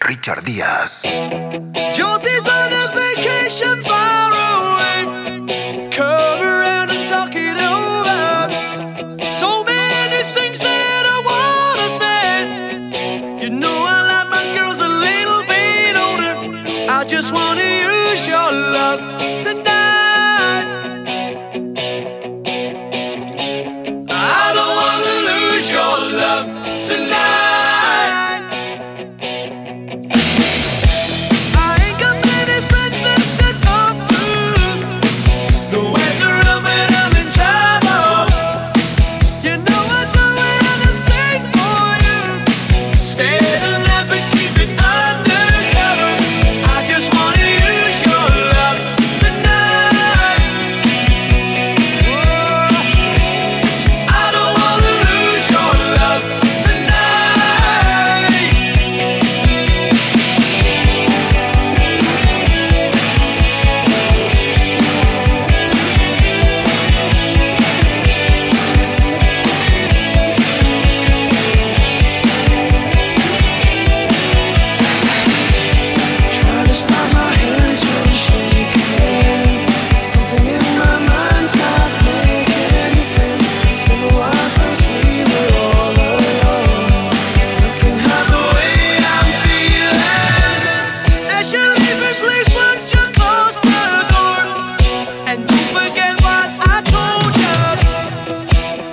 Richard Díaz.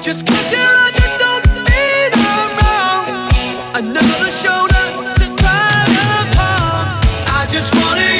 Just cause you're on your don't mean I'm wrong. Another shoulder to cry upon. I just wanted.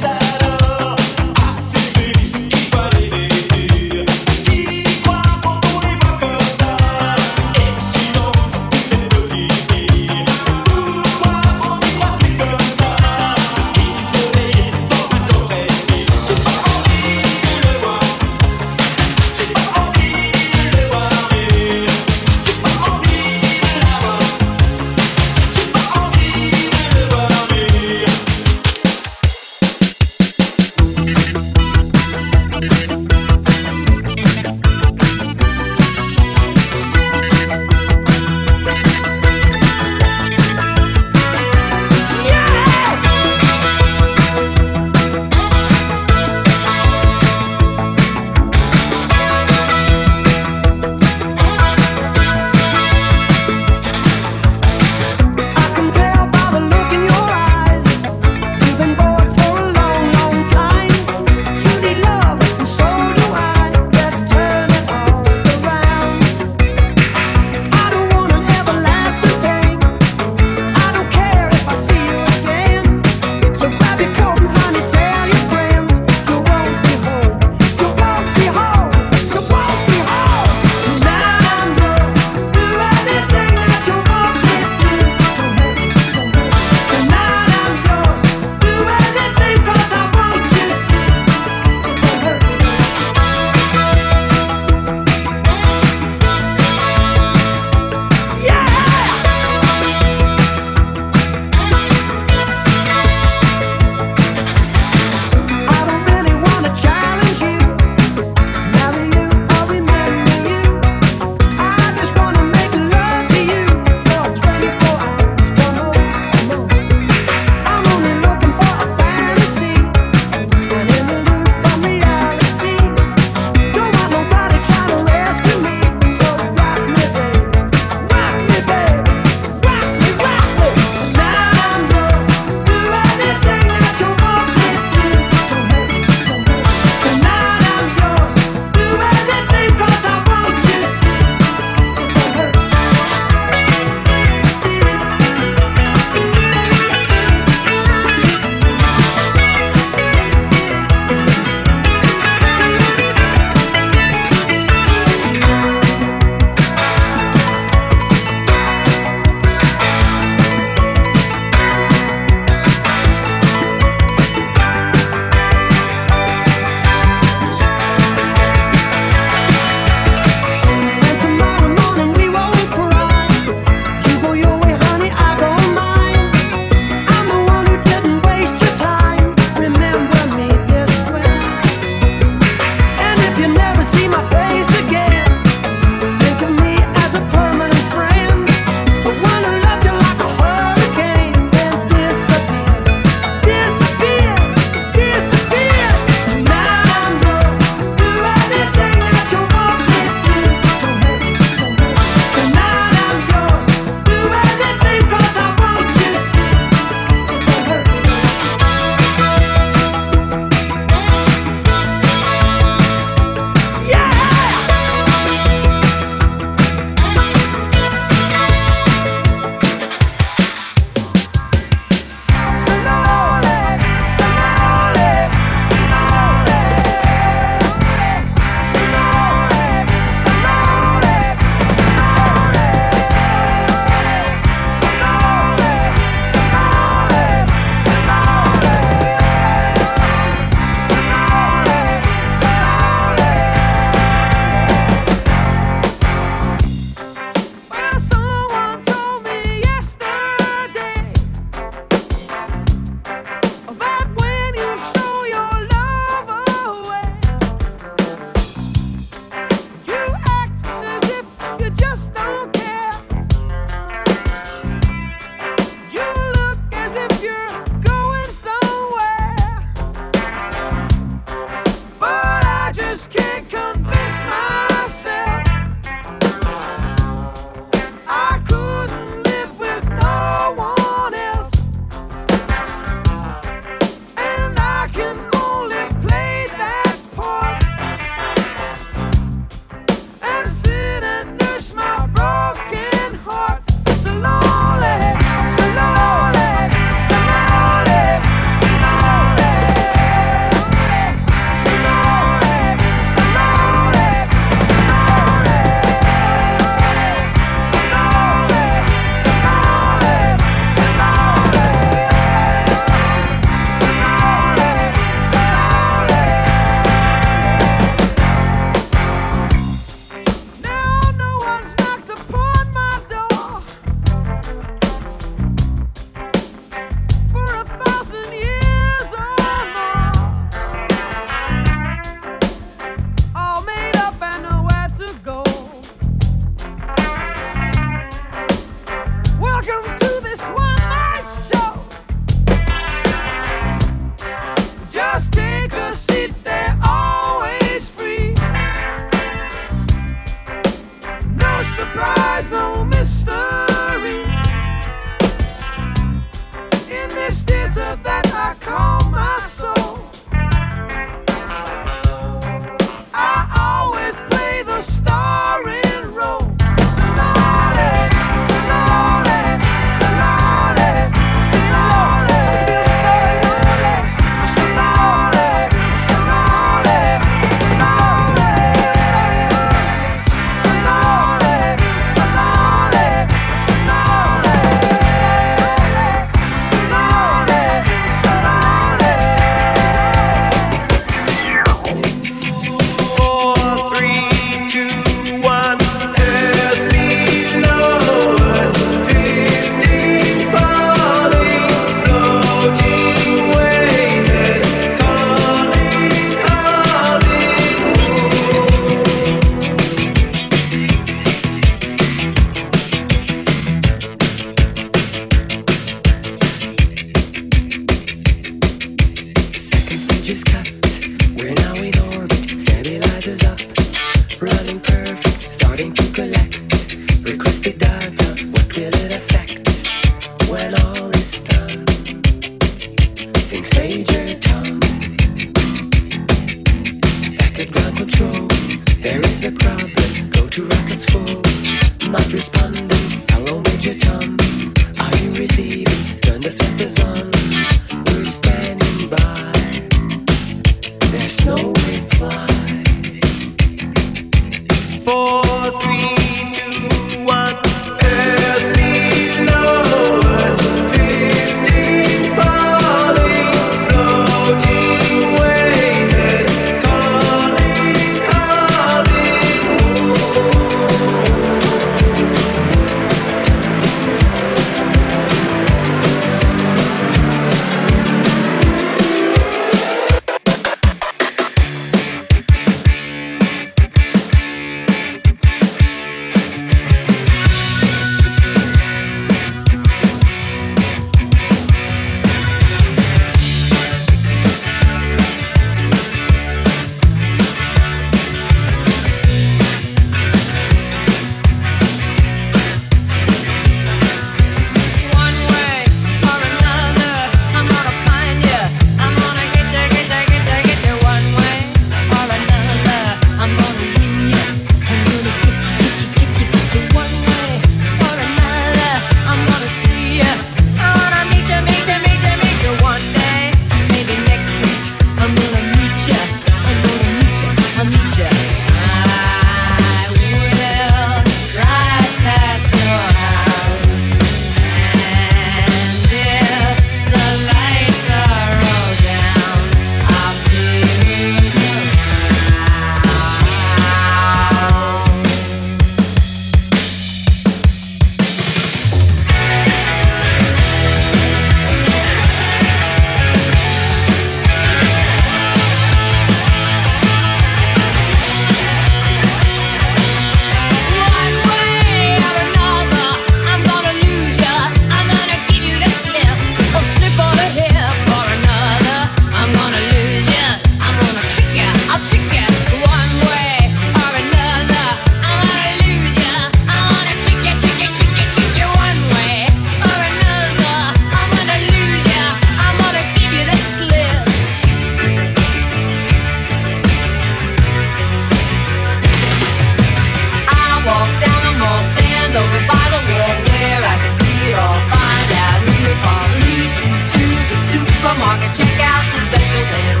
along and check out some specials